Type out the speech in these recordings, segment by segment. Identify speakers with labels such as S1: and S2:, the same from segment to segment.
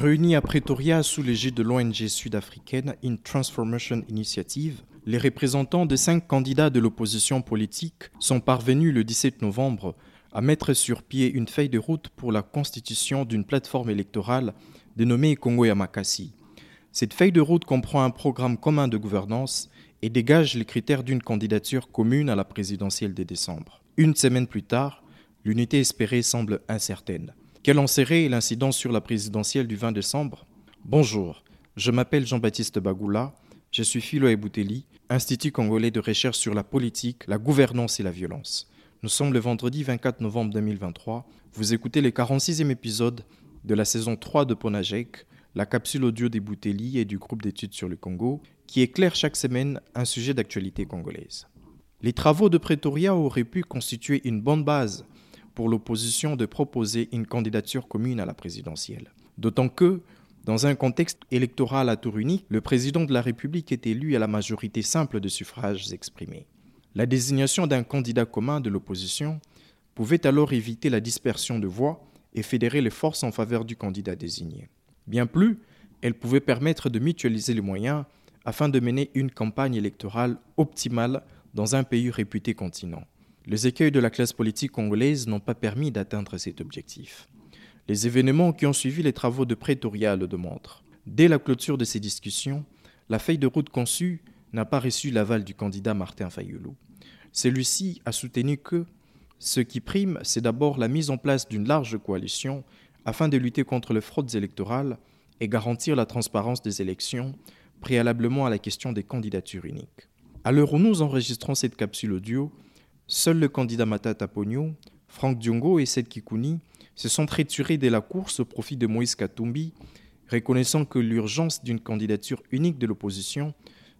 S1: Réunis à Pretoria sous l'égide de l'ONG sud-africaine In Transformation Initiative, les représentants de cinq candidats de l'opposition politique sont parvenus le 17 novembre à mettre sur pied une feuille de route pour la constitution d'une plateforme électorale dénommée Congo Yamakasi. Cette feuille de route comprend un programme commun de gouvernance et dégage les critères d'une candidature commune à la présidentielle de décembre. Une semaine plus tard, l'unité espérée semble incertaine. Quel en serait l'incidence sur la présidentielle du 20 décembre Bonjour, je m'appelle Jean-Baptiste Bagoula, je suis philo Bouteli, Institut congolais de recherche sur la politique, la gouvernance et la violence. Nous sommes le vendredi 24 novembre 2023. Vous écoutez le 46e épisode de la saison 3 de Ponajek, la capsule audio des Bouteli et du groupe d'études sur le Congo, qui éclaire chaque semaine un sujet d'actualité congolaise. Les travaux de Pretoria auraient pu constituer une bonne base pour l'opposition de proposer une candidature commune à la présidentielle. D'autant que, dans un contexte électoral à tour unique, le président de la République est élu à la majorité simple de suffrages exprimés. La désignation d'un candidat commun de l'opposition pouvait alors éviter la dispersion de voix et fédérer les forces en faveur du candidat désigné. Bien plus, elle pouvait permettre de mutualiser les moyens afin de mener une campagne électorale optimale dans un pays réputé continent. Les écueils de la classe politique congolaise n'ont pas permis d'atteindre cet objectif. Les événements qui ont suivi les travaux de Pretoria le démontrent. Dès la clôture de ces discussions, la feuille de route conçue n'a pas reçu l'aval du candidat Martin Fayoulou. Celui-ci a soutenu que ce qui prime, c'est d'abord la mise en place d'une large coalition afin de lutter contre les fraudes électorales et garantir la transparence des élections, préalablement à la question des candidatures uniques. À l'heure où nous enregistrons cette capsule audio, Seuls le candidat Matata Pogno, Franck Diongo et Seth Kikouni se sont retirés de la course au profit de Moïse Katumbi, reconnaissant que l'urgence d'une candidature unique de l'opposition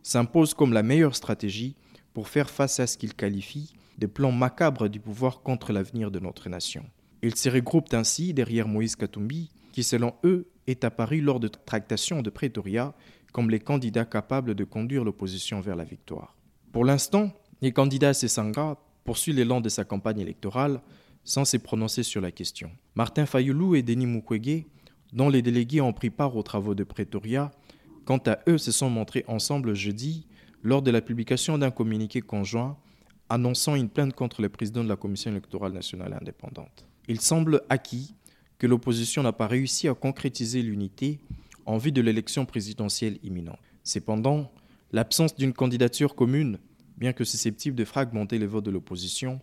S1: s'impose comme la meilleure stratégie pour faire face à ce qu'ils qualifient de plans macabres du pouvoir contre l'avenir de notre nation. Ils se regroupent ainsi derrière Moïse Katumbi, qui selon eux est apparu lors de tractations de Pretoria comme les candidats capables de conduire l'opposition vers la victoire. Pour l'instant, les candidats Sessanga poursuit l'élan de sa campagne électorale sans se prononcer sur la question. Martin Fayoulou et Denis Mukwege, dont les délégués ont pris part aux travaux de Pretoria, quant à eux se sont montrés ensemble jeudi lors de la publication d'un communiqué conjoint annonçant une plainte contre le président de la Commission électorale nationale indépendante. Il semble acquis que l'opposition n'a pas réussi à concrétiser l'unité en vue de l'élection présidentielle imminente. Cependant, l'absence d'une candidature commune bien que susceptible de fragmenter les votes de l'opposition,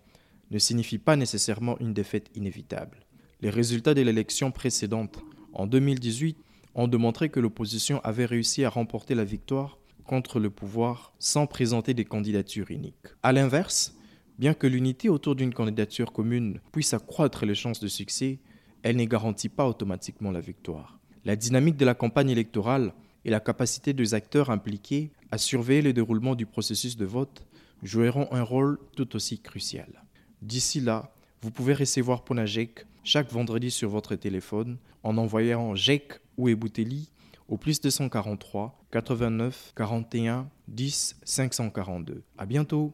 S1: ne signifie pas nécessairement une défaite inévitable. Les résultats de l'élection précédente, en 2018, ont démontré que l'opposition avait réussi à remporter la victoire contre le pouvoir sans présenter des candidatures uniques. A l'inverse, bien que l'unité autour d'une candidature commune puisse accroître les chances de succès, elle ne garantit pas automatiquement la victoire. La dynamique de la campagne électorale et la capacité des acteurs impliqués à surveiller le déroulement du processus de vote joueront un rôle tout aussi crucial. D'ici là, vous pouvez recevoir Ponajek chaque vendredi sur votre téléphone en envoyant JEC ou Ebouteli au plus 243 89 41 10 542. À bientôt!